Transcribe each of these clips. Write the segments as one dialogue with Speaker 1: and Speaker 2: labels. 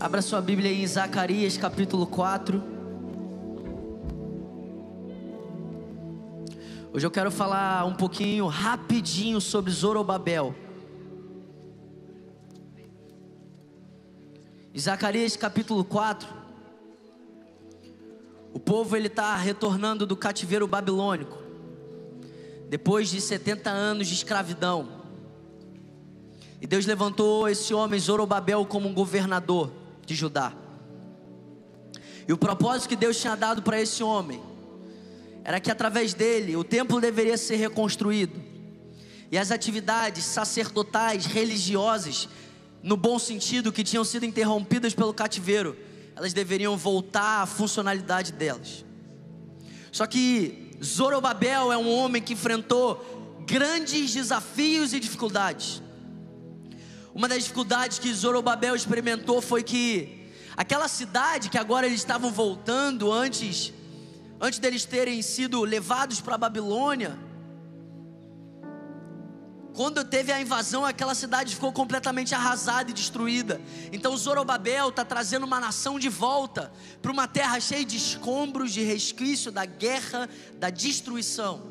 Speaker 1: Abra sua Bíblia em Zacarias capítulo 4. Hoje eu quero falar um pouquinho rapidinho sobre Zorobabel. Zacarias capítulo 4, o povo ele está retornando do cativeiro babilônico, depois de 70 anos de escravidão. E Deus levantou esse homem Zorobabel como um governador de Judá. E o propósito que Deus tinha dado para esse homem era que através dele o templo deveria ser reconstruído e as atividades sacerdotais, religiosas, no bom sentido, que tinham sido interrompidas pelo cativeiro, elas deveriam voltar à funcionalidade delas. Só que Zorobabel é um homem que enfrentou grandes desafios e dificuldades. Uma das dificuldades que Zorobabel experimentou foi que aquela cidade que agora eles estavam voltando antes antes deles terem sido levados para a Babilônia, quando teve a invasão, aquela cidade ficou completamente arrasada e destruída. Então Zorobabel está trazendo uma nação de volta para uma terra cheia de escombros, de resquício da guerra, da destruição.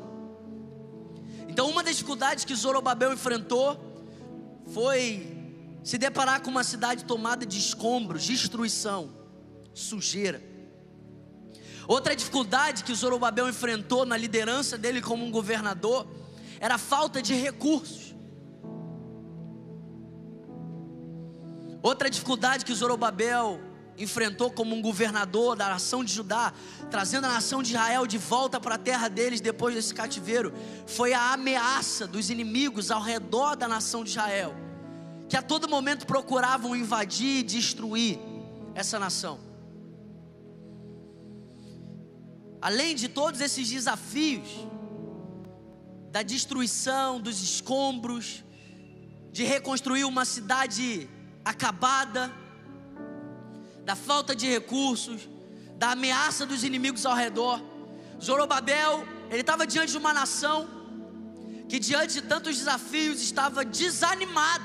Speaker 1: Então, uma das dificuldades que Zorobabel enfrentou foi se deparar com uma cidade tomada de escombros, destruição, sujeira. Outra dificuldade que Zorobabel enfrentou na liderança dele como um governador era a falta de recursos. Outra dificuldade que Zorobabel enfrentou como um governador da nação de Judá, trazendo a nação de Israel de volta para a terra deles depois desse cativeiro, foi a ameaça dos inimigos ao redor da nação de Israel, que a todo momento procuravam invadir e destruir essa nação. além de todos esses desafios, da destruição, dos escombros, de reconstruir uma cidade acabada, da falta de recursos, da ameaça dos inimigos ao redor. Zorobabel, ele estava diante de uma nação que, diante de tantos desafios, estava desanimado.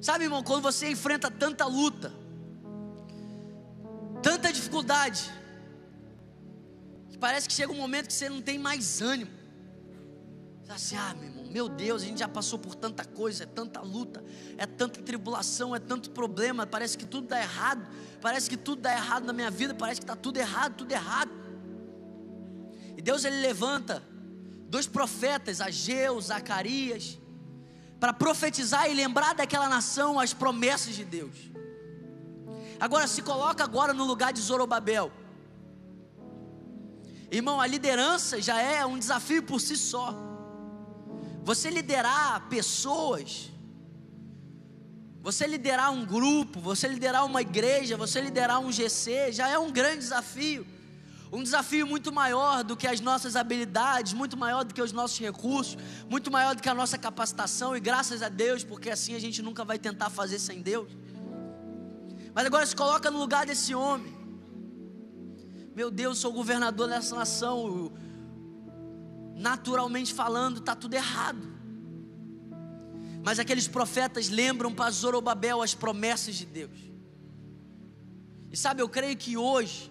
Speaker 1: Sabe, irmão, quando você enfrenta tanta luta, tanta dificuldade, parece que chega um momento que você não tem mais ânimo. Você assim, ah, meu irmão, meu Deus, a gente já passou por tanta coisa, é tanta luta, é tanta tribulação, é tanto problema, parece que tudo dá errado, parece que tudo dá errado na minha vida, parece que está tudo errado, tudo errado. E Deus ele levanta dois profetas, Ageu, Zacarias, para profetizar e lembrar daquela nação as promessas de Deus. Agora se coloca agora no lugar de Zorobabel. Irmão, a liderança já é um desafio por si só. Você liderar pessoas, você liderar um grupo, você liderar uma igreja, você liderar um GC, já é um grande desafio. Um desafio muito maior do que as nossas habilidades, muito maior do que os nossos recursos, muito maior do que a nossa capacitação, e graças a Deus, porque assim a gente nunca vai tentar fazer sem Deus. Mas agora se coloca no lugar desse homem. Meu Deus, sou governador dessa nação. Naturalmente falando, está tudo errado. Mas aqueles profetas lembram para Zorobabel as promessas de Deus. E sabe, eu creio que hoje,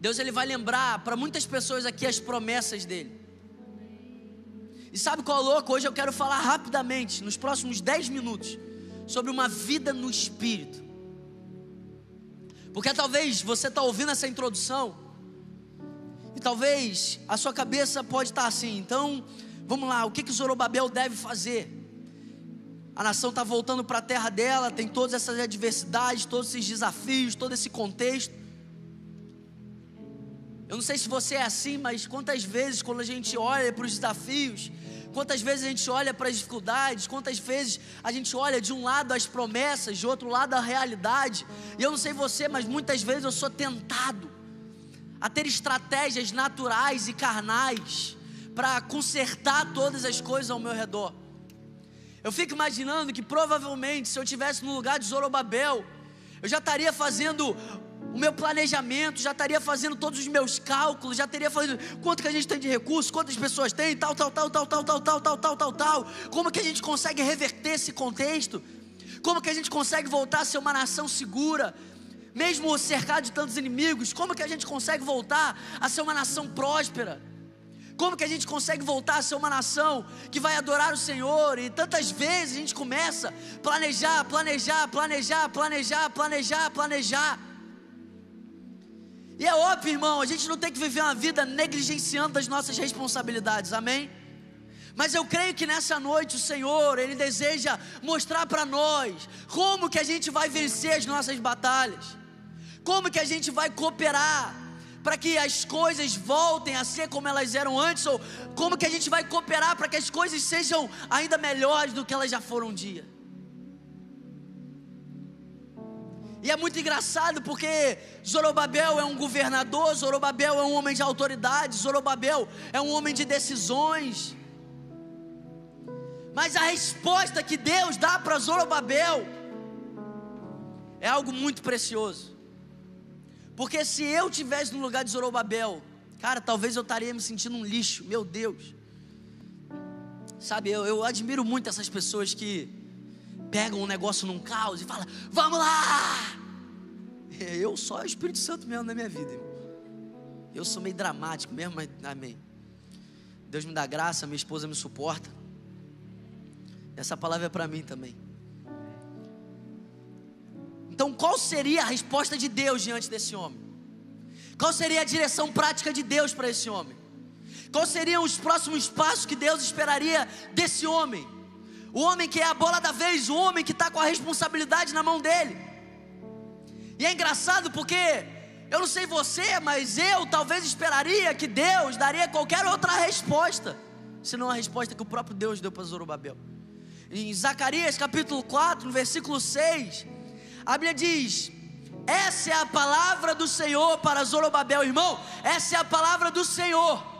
Speaker 1: Deus ele vai lembrar para muitas pessoas aqui as promessas dele. E sabe qual é louco? Hoje eu quero falar rapidamente, nos próximos 10 minutos, sobre uma vida no Espírito. Porque talvez você está ouvindo essa introdução talvez a sua cabeça pode estar assim. Então, vamos lá, o que que Zorobabel deve fazer? A nação está voltando para a terra dela, tem todas essas adversidades, todos esses desafios, todo esse contexto. Eu não sei se você é assim, mas quantas vezes quando a gente olha para os desafios, Quantas vezes a gente olha para as dificuldades, quantas vezes a gente olha de um lado as promessas, de outro lado a realidade. E eu não sei você, mas muitas vezes eu sou tentado a ter estratégias naturais e carnais para consertar todas as coisas ao meu redor. Eu fico imaginando que provavelmente se eu tivesse no lugar de Zorobabel, eu já estaria fazendo o meu planejamento, já estaria fazendo todos os meus cálculos, já teria fazendo quanto que a gente tem de recursos, quantas pessoas tem, tal, tal, tal, tal, tal, tal, tal, tal, tal, tal, tal. Como que a gente consegue reverter esse contexto? Como que a gente consegue voltar a ser uma nação segura, mesmo cercado de tantos inimigos? Como que a gente consegue voltar a ser uma nação próspera? Como que a gente consegue voltar a ser uma nação que vai adorar o Senhor? E tantas vezes a gente começa a planejar, planejar, planejar, planejar, planejar, planejar. E é óbvio, irmão, a gente não tem que viver uma vida negligenciando as nossas responsabilidades, amém? Mas eu creio que nessa noite o Senhor, Ele deseja mostrar para nós como que a gente vai vencer as nossas batalhas, como que a gente vai cooperar para que as coisas voltem a ser como elas eram antes, ou como que a gente vai cooperar para que as coisas sejam ainda melhores do que elas já foram um dia. E é muito engraçado porque Zorobabel é um governador, Zorobabel é um homem de autoridade, Zorobabel é um homem de decisões. Mas a resposta que Deus dá para Zorobabel é algo muito precioso. Porque se eu tivesse no lugar de Zorobabel, cara, talvez eu estaria me sentindo um lixo, meu Deus. Sabe, eu, eu admiro muito essas pessoas que pegam um negócio num caos e falam: Vamos lá! Eu só é o Espírito Santo mesmo na minha vida. Eu sou meio dramático mesmo, mas amém. Deus me dá graça, minha esposa me suporta. Essa palavra é para mim também. Então, qual seria a resposta de Deus diante desse homem? Qual seria a direção prática de Deus para esse homem? Quais seriam os próximos passos que Deus esperaria desse homem? O homem que é a bola da vez, o homem que está com a responsabilidade na mão dele. E é engraçado porque eu não sei você, mas eu talvez esperaria que Deus daria qualquer outra resposta, senão a resposta que o próprio Deus deu para Zorobabel. Em Zacarias capítulo 4, no versículo 6, a Bíblia diz: Essa é a palavra do Senhor para Zorobabel, irmão. Essa é a palavra do Senhor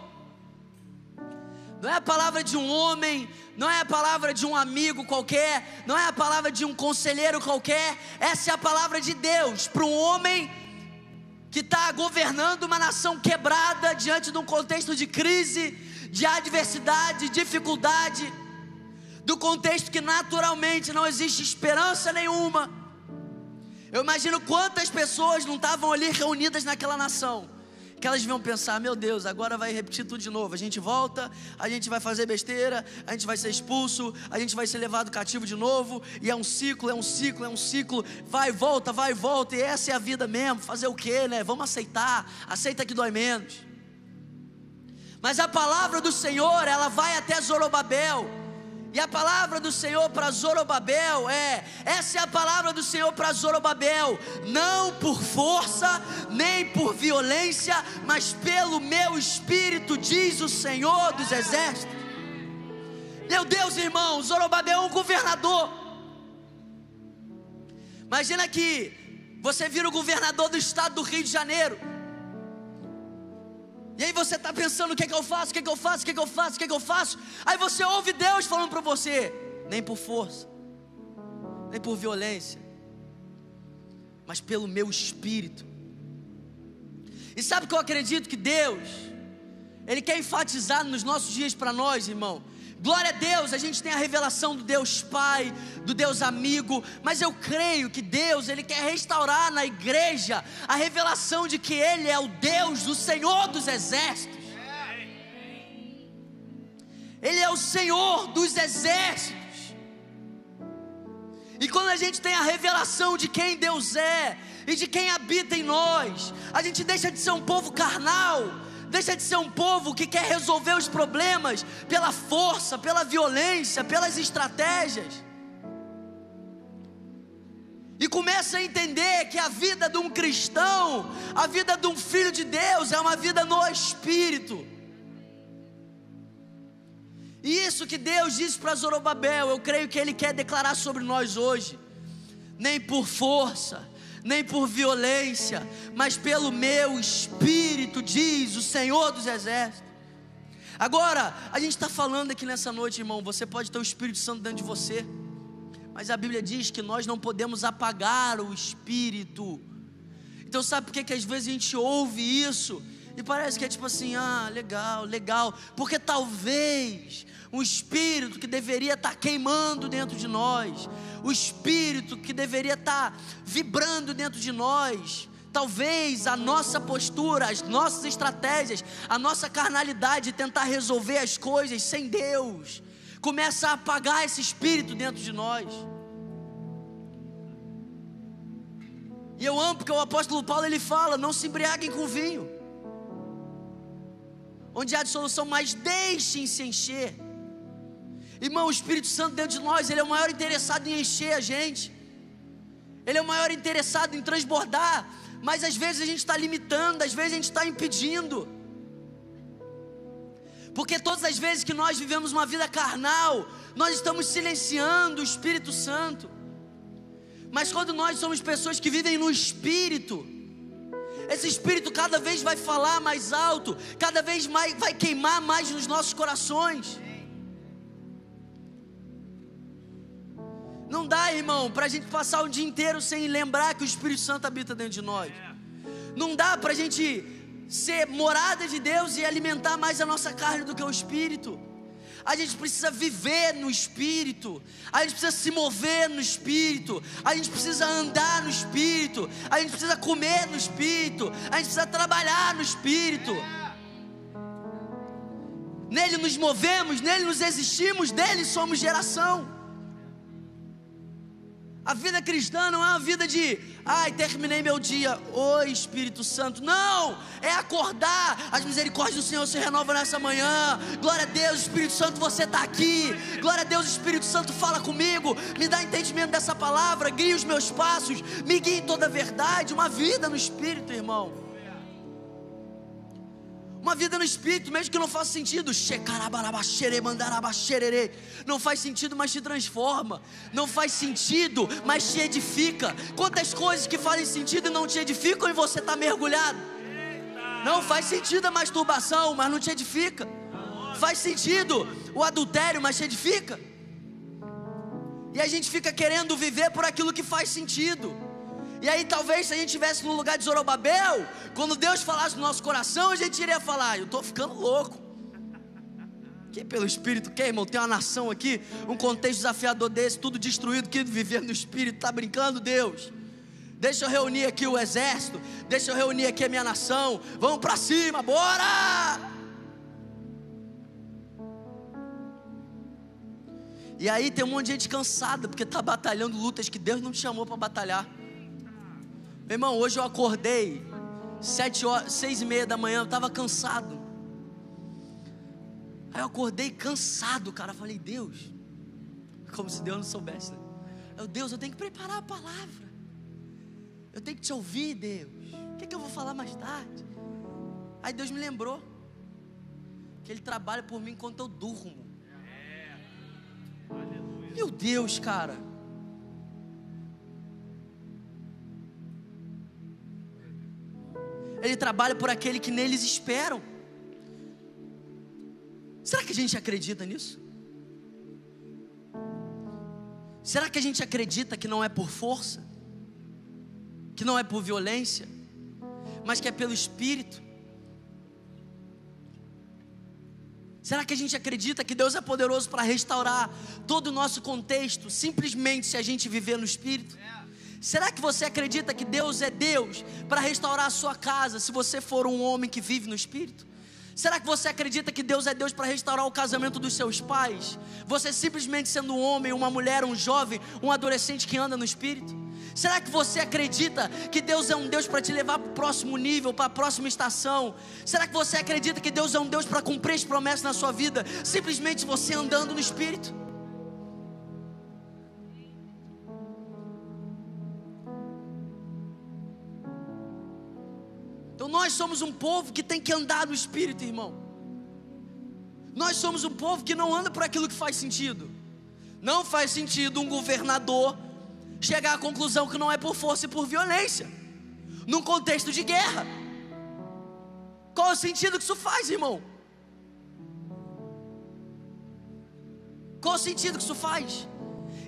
Speaker 1: não é a palavra de um homem, não é a palavra de um amigo qualquer, não é a palavra de um conselheiro qualquer, essa é a palavra de Deus para um homem que está governando uma nação quebrada diante de um contexto de crise, de adversidade, dificuldade, do contexto que naturalmente não existe esperança nenhuma. Eu imagino quantas pessoas não estavam ali reunidas naquela nação que elas vão pensar: meu Deus, agora vai repetir tudo de novo. A gente volta, a gente vai fazer besteira, a gente vai ser expulso, a gente vai ser levado cativo de novo, e é um ciclo, é um ciclo, é um ciclo, vai, volta, vai, volta, e essa é a vida mesmo. Fazer o que, né? Vamos aceitar, aceita que dói menos. Mas a palavra do Senhor, ela vai até Zorobabel e a palavra do Senhor para Zorobabel é: essa é a palavra do Senhor para Zorobabel, não por força, nem por violência, mas pelo meu espírito, diz o Senhor dos exércitos. Meu Deus, irmão, Zorobabel é um governador. Imagina que você vira o governador do estado do Rio de Janeiro. E aí você está pensando o que é que eu faço, o que é que eu faço, o que é que eu faço, o que é que eu faço. Aí você ouve Deus falando para você, nem por força, nem por violência, mas pelo meu espírito. E sabe o que eu acredito que Deus, Ele quer enfatizar nos nossos dias para nós, irmão? Glória a Deus, a gente tem a revelação do Deus Pai, do Deus amigo, mas eu creio que Deus, ele quer restaurar na igreja a revelação de que ele é o Deus do Senhor dos exércitos. Ele é o Senhor dos exércitos. E quando a gente tem a revelação de quem Deus é e de quem habita em nós, a gente deixa de ser um povo carnal deixa de ser um povo que quer resolver os problemas pela força, pela violência, pelas estratégias. E começa a entender que a vida de um cristão, a vida de um filho de Deus, é uma vida no espírito. E isso que Deus disse para Zorobabel, eu creio que Ele quer declarar sobre nós hoje, nem por força, nem por violência, mas pelo meu espírito, diz o Senhor dos Exércitos. Agora, a gente está falando aqui nessa noite, irmão. Você pode ter o Espírito Santo dentro de você, mas a Bíblia diz que nós não podemos apagar o Espírito. Então, sabe por que, que às vezes a gente ouve isso E parece que é tipo assim, ah, legal, legal, porque talvez o espírito que deveria estar tá queimando dentro de nós, o espírito que deveria estar tá vibrando dentro de nós, talvez a nossa postura, as nossas estratégias, a nossa carnalidade de tentar resolver as coisas sem Deus, começa a apagar esse espírito dentro de nós. E eu amo porque o apóstolo Paulo ele fala: não se embriaguem com vinho onde há dissolução, mas deixem se encher. Irmão, o Espírito Santo dentro de nós, ele é o maior interessado em encher a gente, ele é o maior interessado em transbordar, mas às vezes a gente está limitando, às vezes a gente está impedindo, porque todas as vezes que nós vivemos uma vida carnal, nós estamos silenciando o Espírito Santo, mas quando nós somos pessoas que vivem no Espírito, esse espírito cada vez vai falar mais alto, cada vez mais vai queimar mais nos nossos corações. Não dá, irmão, para a gente passar o dia inteiro sem lembrar que o Espírito Santo habita dentro de nós. Não dá para a gente ser morada de Deus e alimentar mais a nossa carne do que o Espírito a gente precisa viver no Espírito, a gente precisa se mover no Espírito, a gente precisa andar no Espírito, a gente precisa comer no Espírito, a gente precisa trabalhar no Espírito. Nele nos movemos, nele nos existimos, dele somos geração. A vida cristã não é uma vida de, ai, terminei meu dia, oi Espírito Santo. Não, é acordar. As misericórdias do Senhor se renovam nessa manhã. Glória a Deus, Espírito Santo, você está aqui. Glória a Deus, Espírito Santo, fala comigo. Me dá entendimento dessa palavra, guie os meus passos, me guie em toda a verdade. Uma vida no Espírito, irmão. Uma vida no espírito, mesmo que não faça sentido. Não faz sentido, mas te transforma. Não faz sentido, mas te edifica. Quantas coisas que fazem sentido e não te edificam e você está mergulhado. Não faz sentido a masturbação, mas não te edifica. Faz sentido o adultério, mas te edifica. E a gente fica querendo viver por aquilo que faz sentido. E aí, talvez, se a gente estivesse no lugar de Zorobabel, quando Deus falasse no nosso coração, a gente iria falar: Eu estou ficando louco. Que pelo Espírito, que irmão? Tem uma nação aqui, um contexto desafiador desse, tudo destruído, que viver no Espírito, está brincando, Deus? Deixa eu reunir aqui o exército, deixa eu reunir aqui a minha nação, vamos para cima, bora! E aí tem um monte de gente cansada, porque está batalhando lutas que Deus não te chamou para batalhar. Meu irmão, hoje eu acordei sete horas, seis e meia da manhã, eu estava cansado. Aí eu acordei cansado, cara. Falei, Deus, como se Deus não soubesse, né? Eu, Deus, eu tenho que preparar a palavra. Eu tenho que te ouvir, Deus. O que, é que eu vou falar mais tarde? Aí Deus me lembrou que Ele trabalha por mim enquanto eu durmo. Meu Deus, cara. Ele trabalha por aquele que neles esperam. Será que a gente acredita nisso? Será que a gente acredita que não é por força? Que não é por violência? Mas que é pelo Espírito? Será que a gente acredita que Deus é poderoso para restaurar todo o nosso contexto, simplesmente se a gente viver no Espírito? Será que você acredita que Deus é Deus para restaurar a sua casa se você for um homem que vive no Espírito? Será que você acredita que Deus é Deus para restaurar o casamento dos seus pais? Você simplesmente sendo um homem, uma mulher, um jovem, um adolescente que anda no Espírito? Será que você acredita que Deus é um Deus para te levar para o próximo nível, para a próxima estação? Será que você acredita que Deus é um Deus para cumprir as promessas na sua vida, simplesmente você andando no Espírito? Nós somos um povo que tem que andar no Espírito, irmão. Nós somos um povo que não anda por aquilo que faz sentido. Não faz sentido um governador chegar à conclusão que não é por força e por violência, num contexto de guerra. Qual o sentido que isso faz, irmão? Qual o sentido que isso faz?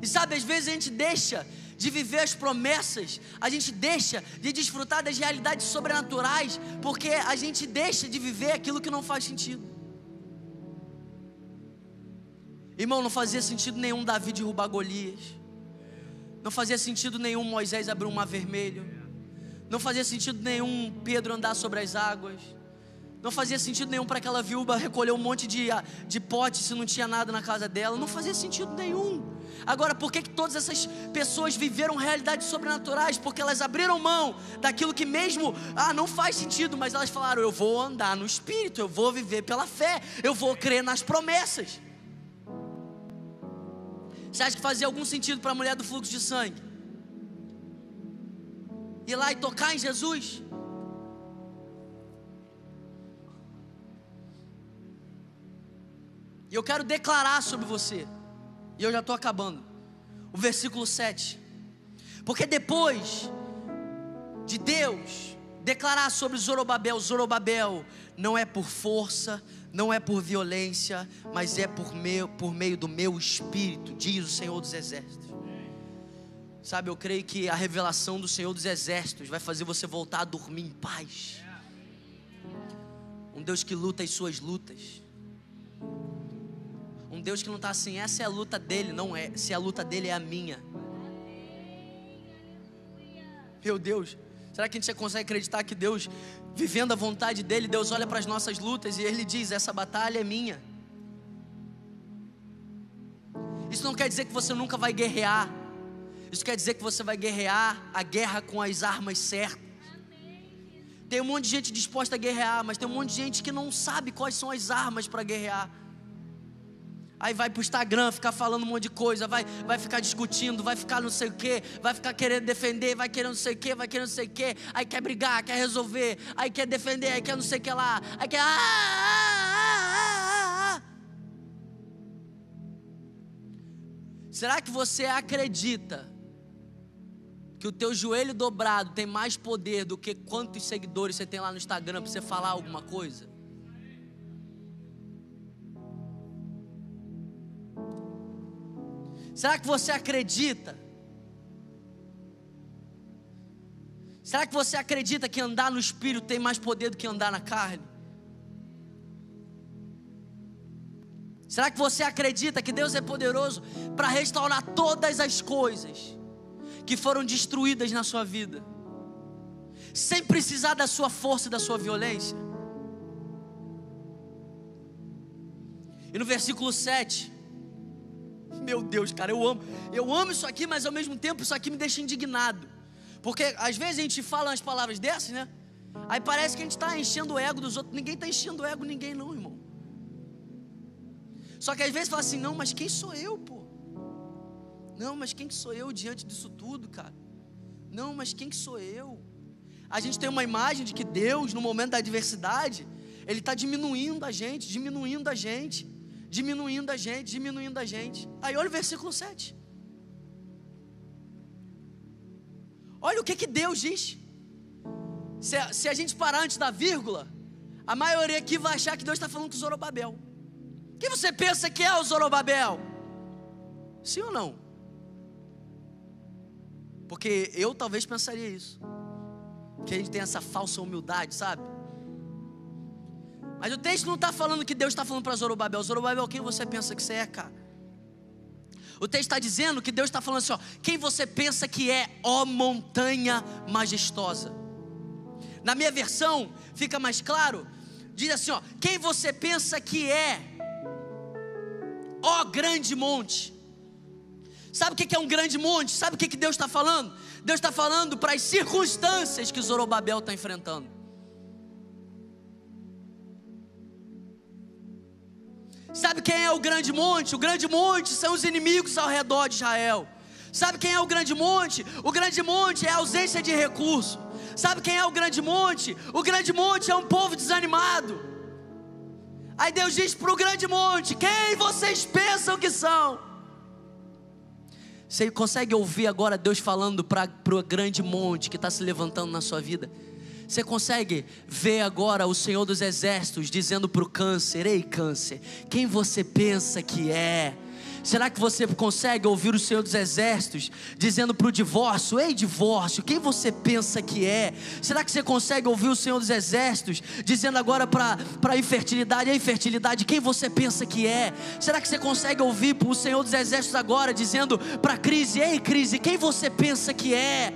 Speaker 1: E sabe, às vezes a gente deixa de viver as promessas, a gente deixa de desfrutar das realidades sobrenaturais, porque a gente deixa de viver aquilo que não faz sentido. Irmão, não fazia sentido nenhum Davi derrubar Golias. Não fazia sentido nenhum Moisés abrir um mar vermelho. Não fazia sentido nenhum Pedro andar sobre as águas. Não fazia sentido nenhum para aquela viúva recolher um monte de, de pote se não tinha nada na casa dela. Não fazia sentido nenhum. Agora, por que, que todas essas pessoas viveram realidades sobrenaturais? Porque elas abriram mão daquilo que mesmo, ah, não faz sentido, mas elas falaram: eu vou andar no Espírito, eu vou viver pela fé, eu vou crer nas promessas. Você acha que fazia algum sentido para a mulher do fluxo de sangue? Ir lá e tocar em Jesus? E eu quero declarar sobre você, e eu já estou acabando, o versículo 7. Porque depois de Deus declarar sobre Zorobabel: Zorobabel não é por força, não é por violência, mas é por, meu, por meio do meu espírito, diz o Senhor dos Exércitos. Sabe, eu creio que a revelação do Senhor dos Exércitos vai fazer você voltar a dormir em paz. Um Deus que luta as suas lutas. Um Deus que não está assim, essa é a luta dele, não é. Se a luta dele é a minha. Meu Deus, será que a gente consegue acreditar que Deus, vivendo a vontade dele, Deus olha para as nossas lutas e ele diz: essa batalha é minha. Isso não quer dizer que você nunca vai guerrear. Isso quer dizer que você vai guerrear a guerra com as armas certas. Tem um monte de gente disposta a guerrear, mas tem um monte de gente que não sabe quais são as armas para guerrear. Aí vai pro Instagram ficar falando um monte de coisa, vai, vai ficar discutindo, vai ficar não sei o que, vai ficar querendo defender, vai querendo não sei o que, vai querendo não sei o que, aí quer brigar, quer resolver, aí quer defender, aí quer não sei o que lá, aí quer. Ah, ah, ah, Será que você acredita que o teu joelho dobrado tem mais poder do que quantos seguidores você tem lá no Instagram para você falar alguma coisa? Será que você acredita? Será que você acredita que andar no espírito tem mais poder do que andar na carne? Será que você acredita que Deus é poderoso para restaurar todas as coisas que foram destruídas na sua vida, sem precisar da sua força e da sua violência? E no versículo 7, meu Deus, cara, eu amo. Eu amo isso aqui, mas ao mesmo tempo isso aqui me deixa indignado. Porque às vezes a gente fala umas palavras dessas, né? Aí parece que a gente está enchendo o ego dos outros. Ninguém está enchendo o ego ninguém, não, irmão. Só que às vezes fala assim: não, mas quem sou eu, pô? Não, mas quem que sou eu diante disso tudo, cara? Não, mas quem que sou eu? A gente tem uma imagem de que Deus, no momento da adversidade, Ele está diminuindo a gente, diminuindo a gente diminuindo a gente, diminuindo a gente. Aí olha o versículo 7. Olha o que, que Deus diz. Se, se a gente parar antes da vírgula, a maioria aqui vai achar que Deus está falando com Zorobabel. Quem você pensa que é o Zorobabel? Sim ou não? Porque eu talvez pensaria isso. Que a gente tem essa falsa humildade, sabe? Mas o texto não está falando que Deus está falando para Zorobabel. Zorobabel, quem você pensa que você é, cara? O texto está dizendo que Deus está falando assim: ó, quem você pensa que é, ó montanha majestosa. Na minha versão, fica mais claro, diz assim: ó, quem você pensa que é, ó grande monte. Sabe o que é um grande monte? Sabe o que Deus está falando? Deus está falando para as circunstâncias que Zorobabel está enfrentando. Sabe quem é o grande monte? O grande monte são os inimigos ao redor de Israel. Sabe quem é o grande monte? O grande monte é a ausência de recurso. Sabe quem é o grande monte? O grande monte é um povo desanimado. Aí Deus diz para o grande monte: Quem vocês pensam que são? Você consegue ouvir agora Deus falando para o grande monte que está se levantando na sua vida? Você consegue ver agora o Senhor dos Exércitos dizendo para o câncer: Ei, câncer, quem você pensa que é? Será que você consegue ouvir o Senhor dos Exércitos dizendo para o divórcio: Ei, divórcio, quem você pensa que é? Será que você consegue ouvir o Senhor dos Exércitos dizendo agora para a infertilidade: Ei, infertilidade, quem você pensa que é? Será que você consegue ouvir o Senhor dos Exércitos agora dizendo para a crise: Ei, crise, quem você pensa que é?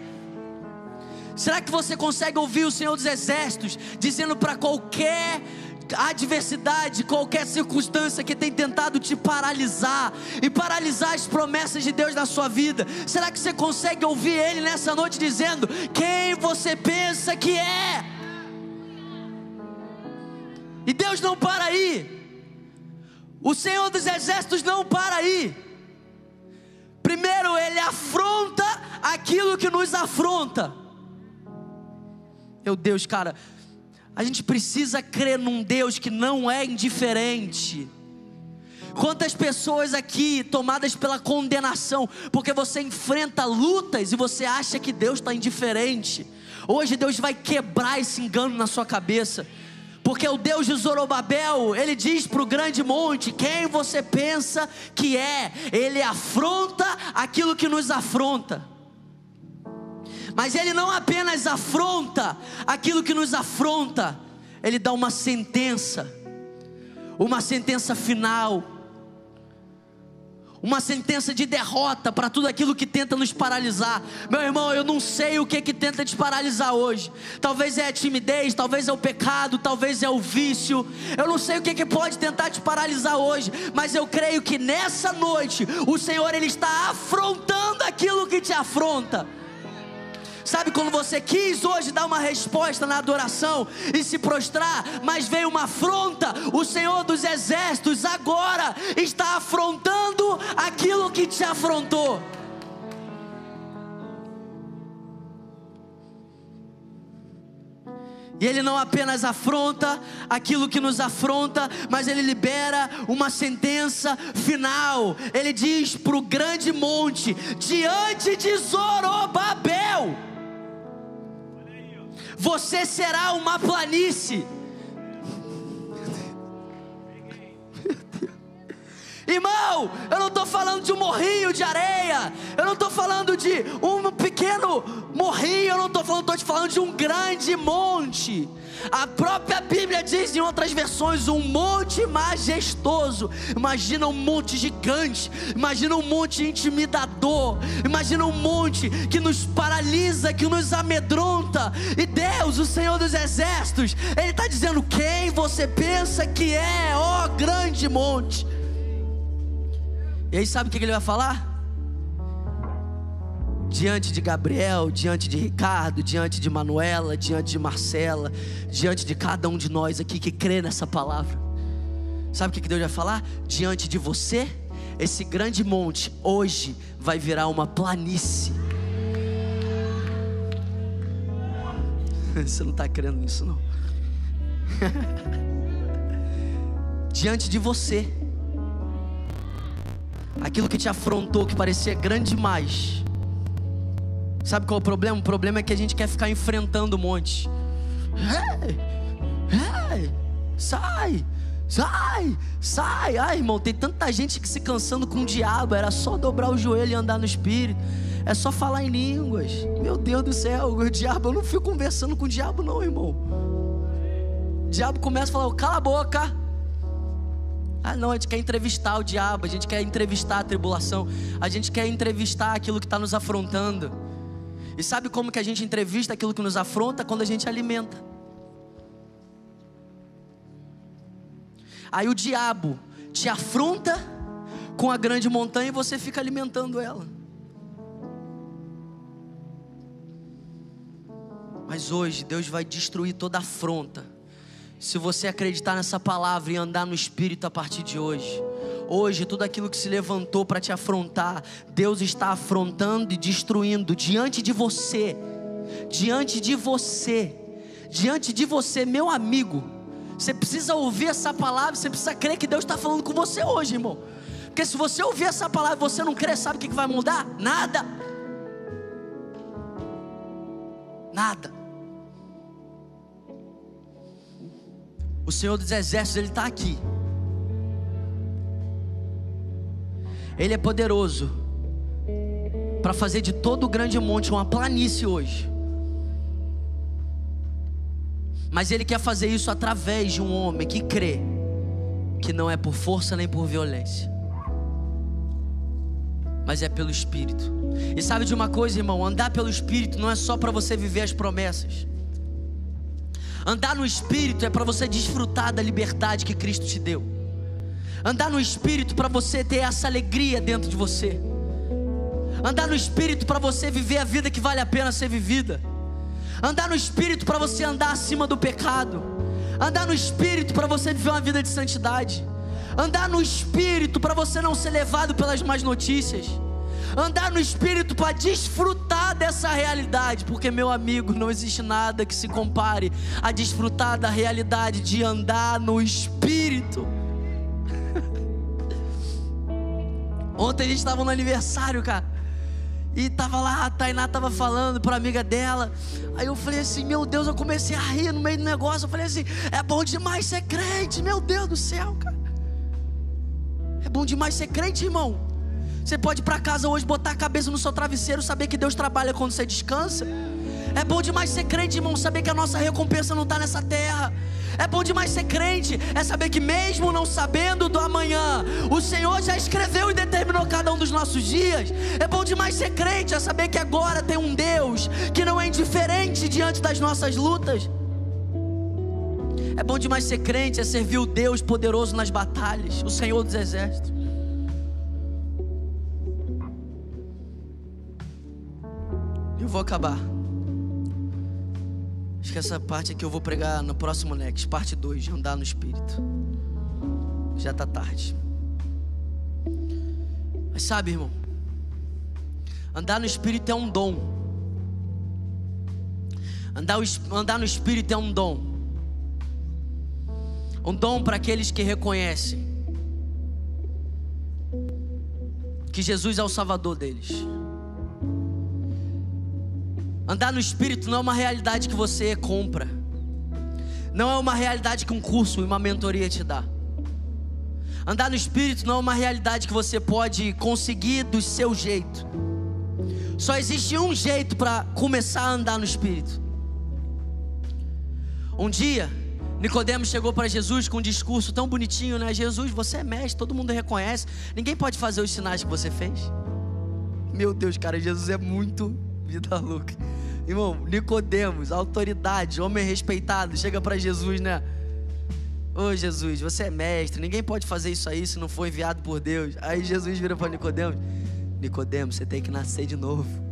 Speaker 1: Será que você consegue ouvir o Senhor dos Exércitos dizendo para qualquer adversidade, qualquer circunstância que tem tentado te paralisar e paralisar as promessas de Deus na sua vida, será que você consegue ouvir Ele nessa noite dizendo: Quem você pensa que é? E Deus não para aí, o Senhor dos Exércitos não para aí. Primeiro, Ele afronta aquilo que nos afronta. Meu Deus, cara, a gente precisa crer num Deus que não é indiferente. Quantas pessoas aqui tomadas pela condenação, porque você enfrenta lutas e você acha que Deus está indiferente. Hoje Deus vai quebrar esse engano na sua cabeça, porque o Deus de Zorobabel, ele diz para o grande monte: quem você pensa que é? Ele afronta aquilo que nos afronta. Mas ele não apenas afronta aquilo que nos afronta, ele dá uma sentença, uma sentença final, uma sentença de derrota para tudo aquilo que tenta nos paralisar. Meu irmão, eu não sei o que que tenta te paralisar hoje. Talvez é a timidez, talvez é o pecado, talvez é o vício. Eu não sei o que que pode tentar te paralisar hoje, mas eu creio que nessa noite o Senhor ele está afrontando aquilo que te afronta. Sabe quando você quis hoje dar uma resposta na adoração e se prostrar, mas veio uma afronta? O Senhor dos Exércitos agora está afrontando aquilo que te afrontou. E ele não apenas afronta aquilo que nos afronta, mas ele libera uma sentença final. Ele diz para o grande monte, diante de Zorobabel você será uma planície. Irmão, eu não estou falando de um morrinho de areia, eu não estou falando de um pequeno morrinho, eu não estou falando, estou te falando de um grande monte. A própria Bíblia diz em outras versões um monte majestoso. Imagina um monte gigante, imagina um monte intimidador, imagina um monte que nos paralisa, que nos amedronta. E Deus, o Senhor dos Exércitos, Ele está dizendo: quem você pensa que é, ó grande monte. E aí, sabe o que ele vai falar? Diante de Gabriel, diante de Ricardo, diante de Manuela, diante de Marcela, diante de cada um de nós aqui que crê nessa palavra. Sabe o que Deus vai falar? Diante de você, esse grande monte hoje vai virar uma planície. Você não está crendo nisso, não? diante de você, aquilo que te afrontou, que parecia grande demais, Sabe qual é o problema? O problema é que a gente quer ficar enfrentando um monte. Sai, sai, sai. Ai, irmão, tem tanta gente que se cansando com o diabo. Era só dobrar o joelho e andar no espírito. É só falar em línguas. Meu Deus do céu, o diabo, eu não fico conversando com o diabo, não, irmão. O diabo começa a falar, cala a boca. Ah, não, a gente quer entrevistar o diabo, a gente quer entrevistar a tribulação, a gente quer entrevistar aquilo que está nos afrontando. E sabe como que a gente entrevista aquilo que nos afronta? Quando a gente alimenta. Aí o diabo te afronta com a grande montanha e você fica alimentando ela. Mas hoje Deus vai destruir toda afronta. Se você acreditar nessa palavra e andar no Espírito a partir de hoje. Hoje, tudo aquilo que se levantou para te afrontar, Deus está afrontando e destruindo diante de você. Diante de você. Diante de você, meu amigo. Você precisa ouvir essa palavra, você precisa crer que Deus está falando com você hoje, irmão. Porque se você ouvir essa palavra e você não crer, sabe o que vai mudar? Nada. Nada. O Senhor dos Exércitos, Ele está aqui. Ele é poderoso para fazer de todo o grande monte uma planície hoje. Mas Ele quer fazer isso através de um homem que crê que não é por força nem por violência, mas é pelo Espírito. E sabe de uma coisa, irmão? Andar pelo Espírito não é só para você viver as promessas. Andar no Espírito é para você desfrutar da liberdade que Cristo te deu. Andar no Espírito para você ter essa alegria dentro de você. Andar no Espírito para você viver a vida que vale a pena ser vivida. Andar no Espírito para você andar acima do pecado. Andar no Espírito para você viver uma vida de santidade. Andar no Espírito para você não ser levado pelas más notícias andar no Espírito para desfrutar dessa realidade, porque, meu amigo, não existe nada que se compare a desfrutar da realidade de andar no Espírito. Ontem a gente estava no aniversário, cara. E tava lá, a Tainá tava falando para amiga dela. Aí eu falei assim: Meu Deus, eu comecei a rir no meio do negócio. Eu falei assim: É bom demais ser crente, meu Deus do céu, cara. É bom demais ser crente, irmão. Você pode ir para casa hoje, botar a cabeça no seu travesseiro, saber que Deus trabalha quando você descansa. É bom demais ser crente, irmão, saber que a nossa recompensa não está nessa terra. É bom demais ser crente, é saber que mesmo não sabendo do amanhã, o Senhor já escreveu e determinou cada um dos nossos dias. É bom demais ser crente, é saber que agora tem um Deus que não é indiferente diante das nossas lutas. É bom demais ser crente, é servir o Deus poderoso nas batalhas, o Senhor dos exércitos. Eu vou acabar. Acho que essa parte aqui eu vou pregar no próximo Next, parte 2, de andar no Espírito. Já está tarde. Mas sabe, irmão, andar no Espírito é um dom. Andar, andar no Espírito é um dom. Um dom para aqueles que reconhecem que Jesus é o Salvador deles. Andar no Espírito não é uma realidade que você compra, não é uma realidade que um curso e uma mentoria te dá. Andar no Espírito não é uma realidade que você pode conseguir do seu jeito. Só existe um jeito para começar a andar no Espírito. Um dia, Nicodemos chegou para Jesus com um discurso tão bonitinho, né? Jesus, você é mestre, todo mundo reconhece. Ninguém pode fazer os sinais que você fez. Meu Deus, cara, Jesus é muito vida louca. Irmão, Nicodemos, autoridade, homem respeitado, chega para Jesus, né? Ô Jesus, você é mestre, ninguém pode fazer isso aí se não for enviado por Deus. Aí Jesus vira para Nicodemos: Nicodemos, você tem que nascer de novo.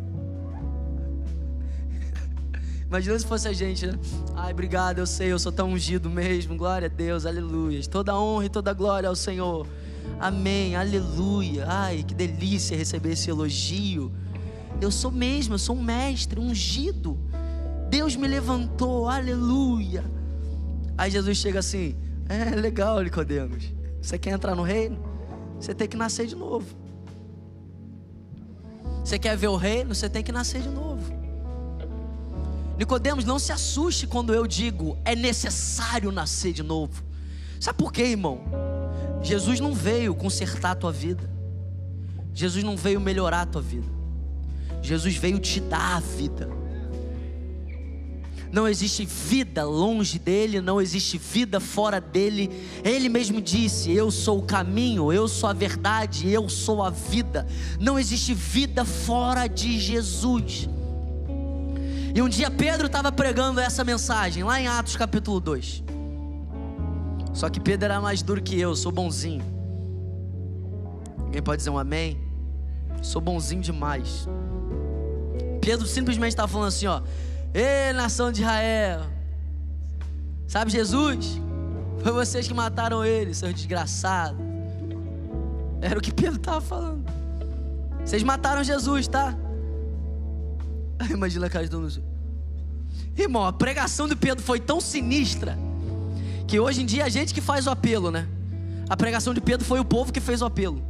Speaker 1: Imagina se fosse a gente, né? Ai, obrigado, eu sei, eu sou tão ungido mesmo. Glória a Deus, aleluia. Toda honra e toda glória ao Senhor. Amém, aleluia. Ai, que delícia receber esse elogio. Eu sou mesmo, eu sou um mestre, ungido. Deus me levantou, aleluia. Aí Jesus chega assim: É legal, Nicodemos. Você quer entrar no reino? Você tem que nascer de novo. Você quer ver o reino? Você tem que nascer de novo. Nicodemos, não se assuste quando eu digo é necessário nascer de novo. Sabe por quê, irmão? Jesus não veio consertar a tua vida. Jesus não veio melhorar a tua vida. Jesus veio te dar a vida. Não existe vida longe dele, não existe vida fora dele. Ele mesmo disse: Eu sou o caminho, eu sou a verdade, eu sou a vida. Não existe vida fora de Jesus. E um dia Pedro estava pregando essa mensagem, lá em Atos capítulo 2. Só que Pedro era mais duro que eu, sou bonzinho. Alguém pode dizer um amém? Sou bonzinho demais. Pedro simplesmente estava falando assim: ó, Ê nação de Israel, sabe Jesus? Foi vocês que mataram ele, seus desgraçados. Era o que Pedro estava falando. Vocês mataram Jesus, tá? Imagina a cara de Dono Irmão, a pregação de Pedro foi tão sinistra que hoje em dia a gente que faz o apelo, né? A pregação de Pedro foi o povo que fez o apelo.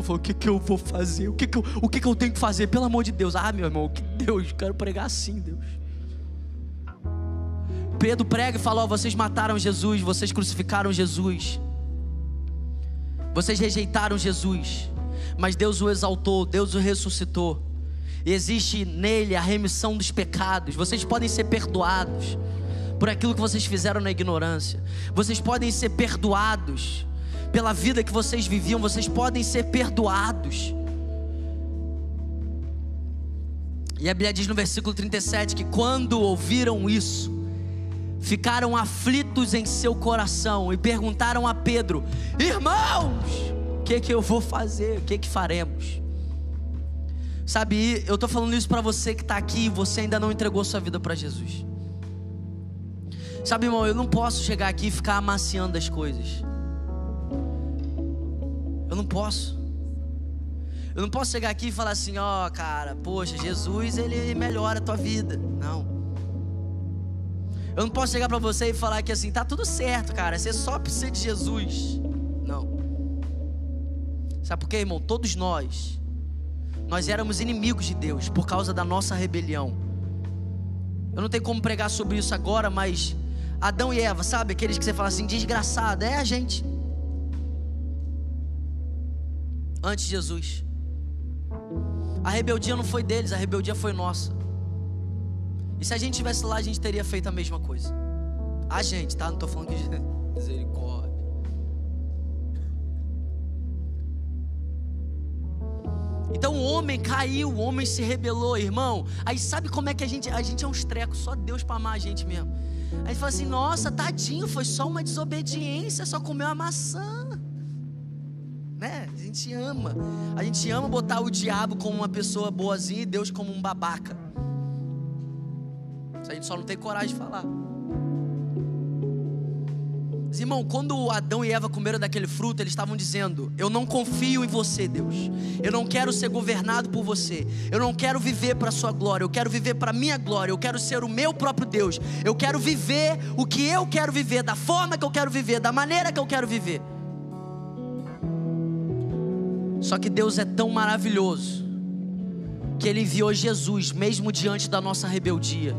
Speaker 1: Eu falei, o que, que eu vou fazer? O, que, que, eu, o que, que eu tenho que fazer? Pelo amor de Deus. Ah, meu irmão, que Deus, quero pregar assim, Deus. Pedro prega e fala: oh, vocês mataram Jesus, vocês crucificaram Jesus. Vocês rejeitaram Jesus, mas Deus o exaltou, Deus o ressuscitou. E existe nele a remissão dos pecados. Vocês podem ser perdoados por aquilo que vocês fizeram na ignorância. Vocês podem ser perdoados pela vida que vocês viviam. Vocês podem ser perdoados. E a Bíblia diz no versículo 37 que quando ouviram isso, ficaram aflitos em seu coração e perguntaram a Pedro: Irmãos, o que, que eu vou fazer? O que, que faremos? Sabe, eu estou falando isso para você que está aqui e você ainda não entregou sua vida para Jesus. Sabe, irmão, eu não posso chegar aqui e ficar amaciando as coisas. Posso. Eu não posso chegar aqui e falar assim, ó, oh, cara, poxa, Jesus, ele melhora a tua vida. Não. Eu não posso chegar para você e falar que assim, tá tudo certo, cara, você só precisa de Jesus. Não. Sabe por quê, irmão? Todos nós nós éramos inimigos de Deus por causa da nossa rebelião. Eu não tenho como pregar sobre isso agora, mas Adão e Eva, sabe? Aqueles que você fala assim, desgraçado, é a gente. Antes de Jesus. A rebeldia não foi deles, a rebeldia foi nossa. E se a gente tivesse lá, a gente teria feito a mesma coisa. A gente, tá? Não estou falando que misericórdia. Então o homem caiu, o homem se rebelou, irmão. Aí sabe como é que a gente, a gente é uns trecos, só Deus para amar a gente mesmo. Aí fala assim: "Nossa, tadinho, foi só uma desobediência, só comeu a maçã". Gente ama. A gente ama botar o diabo como uma pessoa boazinha e Deus como um babaca. A gente só não tem coragem de falar. Mas, irmão, quando Adão e Eva comeram daquele fruto, eles estavam dizendo: Eu não confio em você, Deus. Eu não quero ser governado por você. Eu não quero viver para a sua glória. Eu quero viver para a minha glória. Eu quero ser o meu próprio Deus. Eu quero viver o que eu quero viver, da forma que eu quero viver, da maneira que eu quero viver. Só que Deus é tão maravilhoso que Ele enviou Jesus, mesmo diante da nossa rebeldia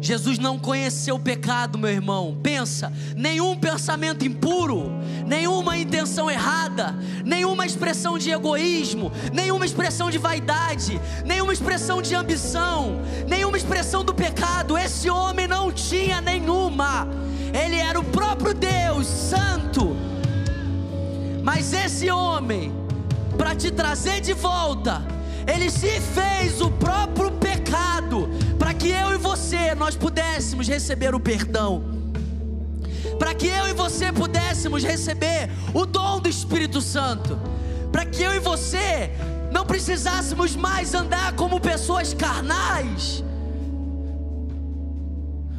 Speaker 1: Jesus não conheceu o pecado, meu irmão. Pensa, nenhum pensamento impuro, nenhuma intenção errada, nenhuma expressão de egoísmo, nenhuma expressão de vaidade, nenhuma expressão de ambição, nenhuma expressão do pecado. Esse homem não tinha nenhuma. Ele era o próprio Deus, santo. Mas esse homem, para te trazer de volta, ele se fez o próprio pecado para que eu e você nós pudéssemos receber o perdão. Para que eu e você pudéssemos receber o dom do Espírito Santo. Para que eu e você não precisássemos mais andar como pessoas carnais,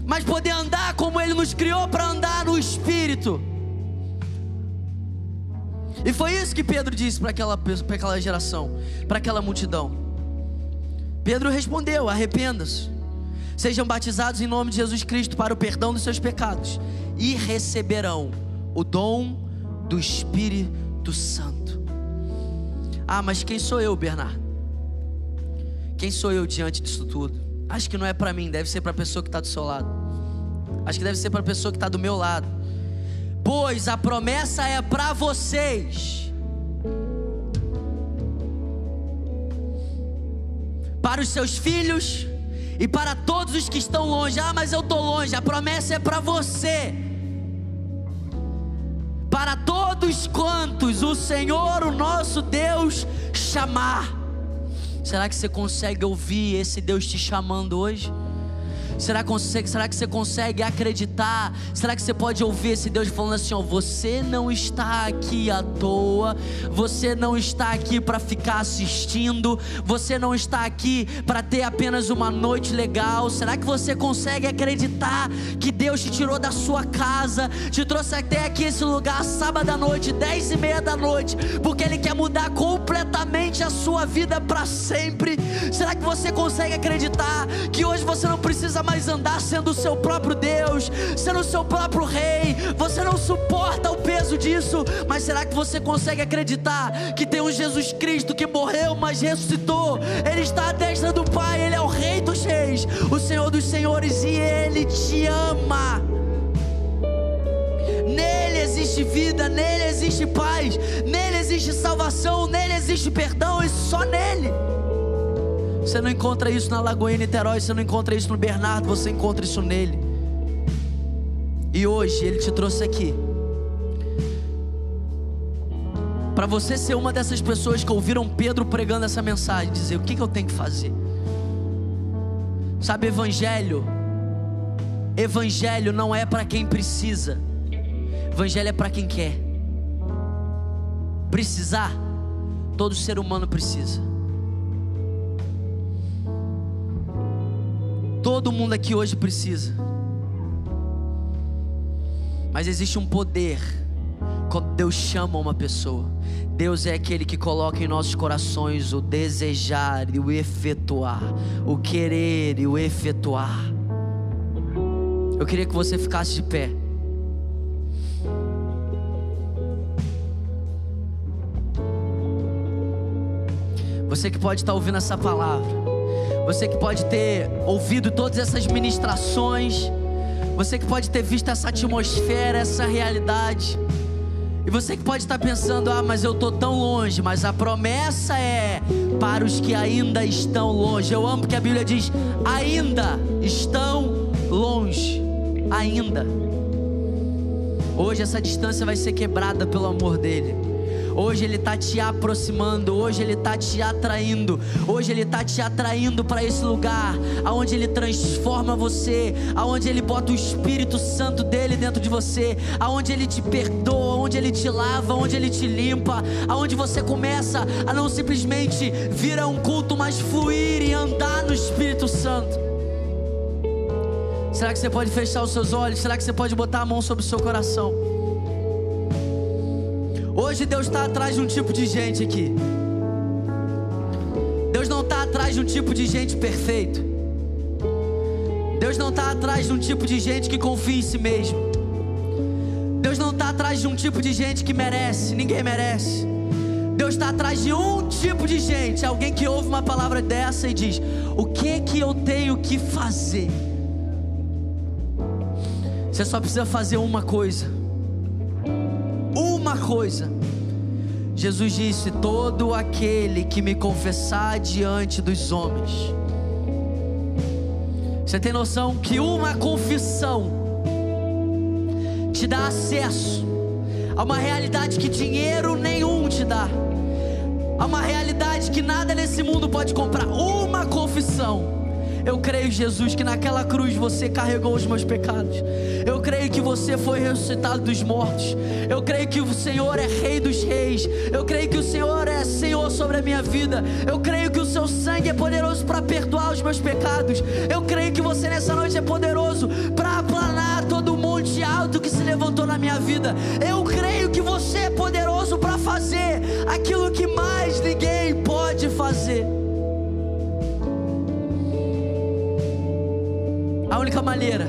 Speaker 1: mas poder andar como Ele nos criou para andar no Espírito. E foi isso que Pedro disse para aquela, aquela geração, para aquela multidão. Pedro respondeu: arrependa-se Sejam batizados em nome de Jesus Cristo para o perdão dos seus pecados e receberão o dom do Espírito Santo. Ah, mas quem sou eu, Bernardo? Quem sou eu diante disso tudo? Acho que não é para mim, deve ser para a pessoa que está do seu lado. Acho que deve ser para a pessoa que está do meu lado. Pois a promessa é para vocês. Para os seus filhos e para todos os que estão longe, ah, mas eu estou longe, a promessa é para você. Para todos quantos o Senhor, o nosso Deus, chamar. Será que você consegue ouvir esse Deus te chamando hoje? Será, será que você consegue acreditar? Será que você pode ouvir esse Deus falando assim: ó, você não está aqui à toa, você não está aqui para ficar assistindo, você não está aqui para ter apenas uma noite legal. Será que você consegue acreditar que Deus te tirou da sua casa, te trouxe até aqui esse lugar sábado à noite, dez e meia da noite, porque Ele quer mudar completamente a sua vida para sempre? Será que você consegue acreditar que hoje você não precisa mais andar sendo o seu próprio Deus, sendo o seu próprio rei. Você não suporta o peso disso, mas será que você consegue acreditar que tem um Jesus Cristo que morreu, mas ressuscitou? Ele está à destra do Pai, ele é o rei dos reis, o Senhor dos senhores e ele te ama. Nele existe vida, nele existe paz, nele existe salvação, nele existe perdão e só nele. Você não encontra isso na Lagoinha Niterói, você não encontra isso no Bernardo, você encontra isso nele. E hoje ele te trouxe aqui. Para você ser uma dessas pessoas que ouviram Pedro pregando essa mensagem, dizer o que, que eu tenho que fazer. Sabe, evangelho Evangelho não é para quem precisa, Evangelho é para quem quer. Precisar, todo ser humano precisa. Todo mundo aqui hoje precisa. Mas existe um poder quando Deus chama uma pessoa. Deus é aquele que coloca em nossos corações o desejar e o efetuar, o querer e o efetuar. Eu queria que você ficasse de pé. Você que pode estar ouvindo essa palavra, você que pode ter ouvido todas essas ministrações, você que pode ter visto essa atmosfera, essa realidade, e você que pode estar pensando: ah, mas eu estou tão longe, mas a promessa é para os que ainda estão longe. Eu amo que a Bíblia diz: ainda estão longe ainda. Hoje essa distância vai ser quebrada pelo amor dele. Hoje Ele está te aproximando, hoje Ele está te atraindo, hoje Ele está te atraindo para esse lugar, aonde Ele transforma você, aonde Ele bota o Espírito Santo dele dentro de você, aonde Ele te perdoa, aonde Ele te lava, aonde Ele te limpa, aonde você começa a não simplesmente vir a um culto, mas fluir e andar no Espírito Santo. Será que você pode fechar os seus olhos? Será que você pode botar a mão sobre o seu coração? Hoje Deus está atrás de um tipo de gente aqui. Deus não está atrás de um tipo de gente perfeito. Deus não está atrás de um tipo de gente que confia em si mesmo. Deus não está atrás de um tipo de gente que merece, ninguém merece. Deus está atrás de um tipo de gente, alguém que ouve uma palavra dessa e diz: O que que eu tenho que fazer? Você só precisa fazer uma coisa. Uma coisa. Jesus disse: Todo aquele que me confessar diante dos homens. Você tem noção que uma confissão te dá acesso a uma realidade que dinheiro nenhum te dá, a uma realidade que nada nesse mundo pode comprar. Uma confissão eu creio, Jesus, que naquela cruz você carregou os meus pecados. Eu creio que você foi ressuscitado dos mortos. Eu creio que o Senhor é Rei dos Reis. Eu creio que o Senhor é Senhor sobre a minha vida. Eu creio que o seu sangue é poderoso para perdoar os meus pecados. Eu creio que você nessa noite é poderoso para aplanar todo o monte alto que se levantou na minha vida. Eu creio que você é poderoso para fazer aquilo que mais ninguém pode fazer. Única maneira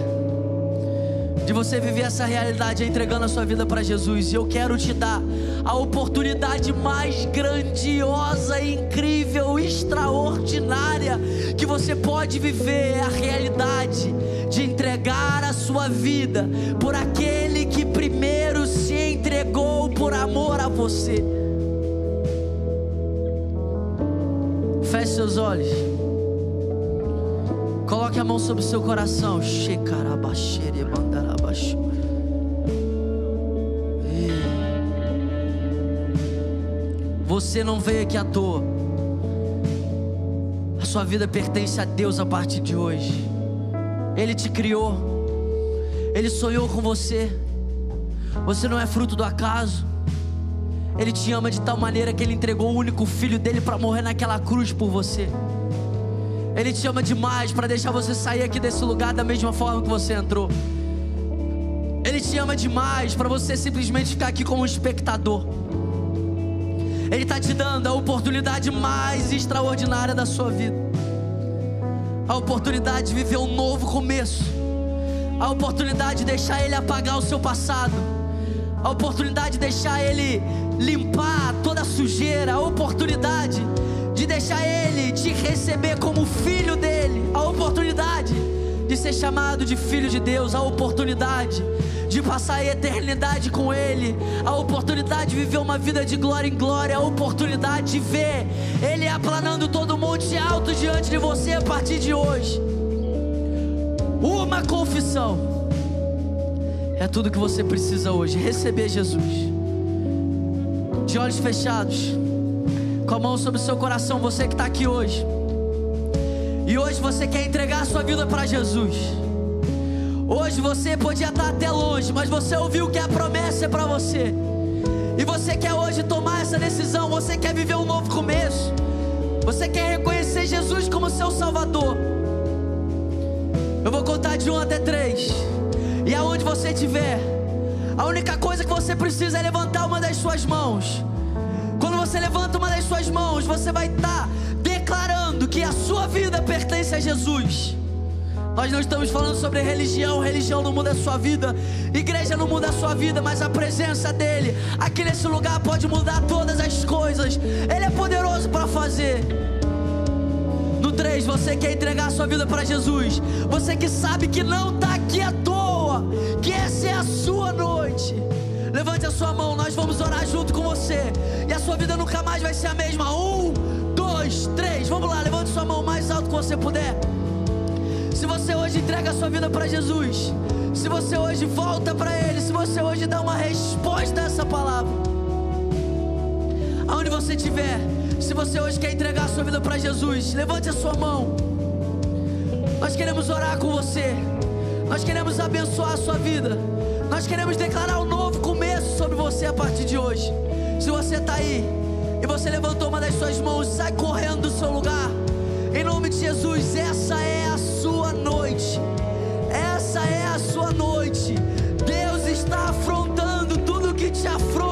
Speaker 1: de você viver essa realidade é entregando a sua vida para Jesus. E eu quero te dar a oportunidade mais grandiosa, incrível, extraordinária que você pode viver é a realidade de entregar a sua vida por aquele que primeiro se entregou por amor a você. Feche seus olhos. Coloque a mão sobre o seu coração. Você não veio aqui à toa. A sua vida pertence a Deus a partir de hoje. Ele te criou. Ele sonhou com você. Você não é fruto do acaso. Ele te ama de tal maneira que ele entregou o único filho dele para morrer naquela cruz por você. Ele te ama demais para deixar você sair aqui desse lugar da mesma forma que você entrou. Ele te ama demais para você simplesmente ficar aqui como um espectador. Ele está te dando a oportunidade mais extraordinária da sua vida. A oportunidade de viver um novo começo. A oportunidade de deixar Ele apagar o seu passado. A oportunidade de deixar Ele limpar toda a sujeira. A oportunidade de deixar Ele te receber como filho dele, a oportunidade de ser chamado de filho de Deus, a oportunidade de passar a eternidade com Ele, a oportunidade de viver uma vida de glória em glória, a oportunidade de ver Ele aplanando todo monte alto diante de você a partir de hoje. Uma confissão é tudo que você precisa hoje, receber Jesus. De olhos fechados, com a mão sobre o seu coração, você que está aqui hoje. E hoje você quer entregar a sua vida para Jesus. Hoje você podia estar até longe, mas você ouviu que a promessa é para você. E você quer hoje tomar essa decisão, você quer viver um novo começo. Você quer reconhecer Jesus como seu Salvador. Eu vou contar de um até três. E aonde você estiver, a única coisa que você precisa é levantar uma das suas mãos. Você levanta uma das suas mãos, você vai estar declarando que a sua vida pertence a Jesus. Nós não estamos falando sobre religião, religião não muda a sua vida, igreja não muda a sua vida, mas a presença dEle aqui nesse lugar pode mudar todas as coisas. Ele é poderoso para fazer. No 3, você quer entregar a sua vida para Jesus, você que sabe que não está aqui à toa, que essa é a sua noite. Levante a sua mão, nós vamos orar junto com você, e a sua vida nunca mais vai ser a mesma. Um, dois, três, vamos lá, levante sua mão mais alto que você puder. Se você hoje entrega a sua vida para Jesus, se você hoje volta para Ele, se você hoje dá uma resposta a essa palavra, aonde você estiver, se você hoje quer entregar a sua vida para Jesus, levante a sua mão. Nós queremos orar com você, nós queremos abençoar a sua vida, nós queremos declarar um novo começo sobre você a partir de hoje. Se você está aí e você levantou uma das suas mãos, sai correndo do seu lugar. Em nome de Jesus, essa é a sua noite. Essa é a sua noite. Deus está afrontando tudo que te afronta.